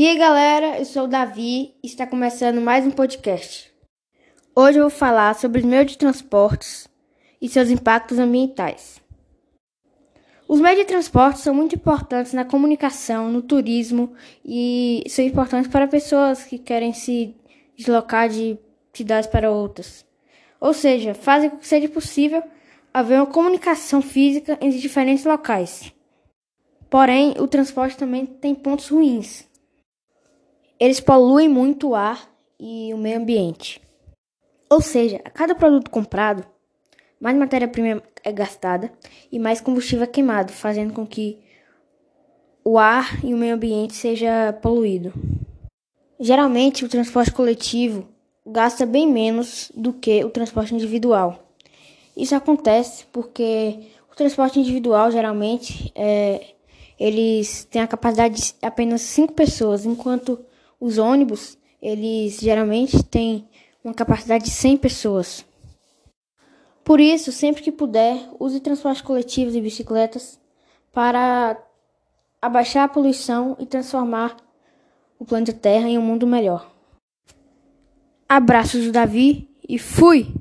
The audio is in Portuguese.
E aí galera, eu sou o Davi e está começando mais um podcast. Hoje eu vou falar sobre os meios de transportes e seus impactos ambientais. Os meios de transporte são muito importantes na comunicação, no turismo e são importantes para pessoas que querem se deslocar de cidades para outras. Ou seja, fazem com que seja possível haver uma comunicação física entre diferentes locais. Porém, o transporte também tem pontos ruins. Eles poluem muito o ar e o meio ambiente. Ou seja, a cada produto comprado, mais matéria-prima é gastada e mais combustível é queimado, fazendo com que o ar e o meio ambiente seja poluído. Geralmente, o transporte coletivo gasta bem menos do que o transporte individual. Isso acontece porque o transporte individual geralmente é, eles têm a capacidade de apenas cinco pessoas, enquanto os ônibus eles geralmente têm uma capacidade de 100 pessoas. Por isso, sempre que puder, use transportes coletivos e bicicletas para abaixar a poluição e transformar o planeta Terra em um mundo melhor. Abraços do Davi e fui!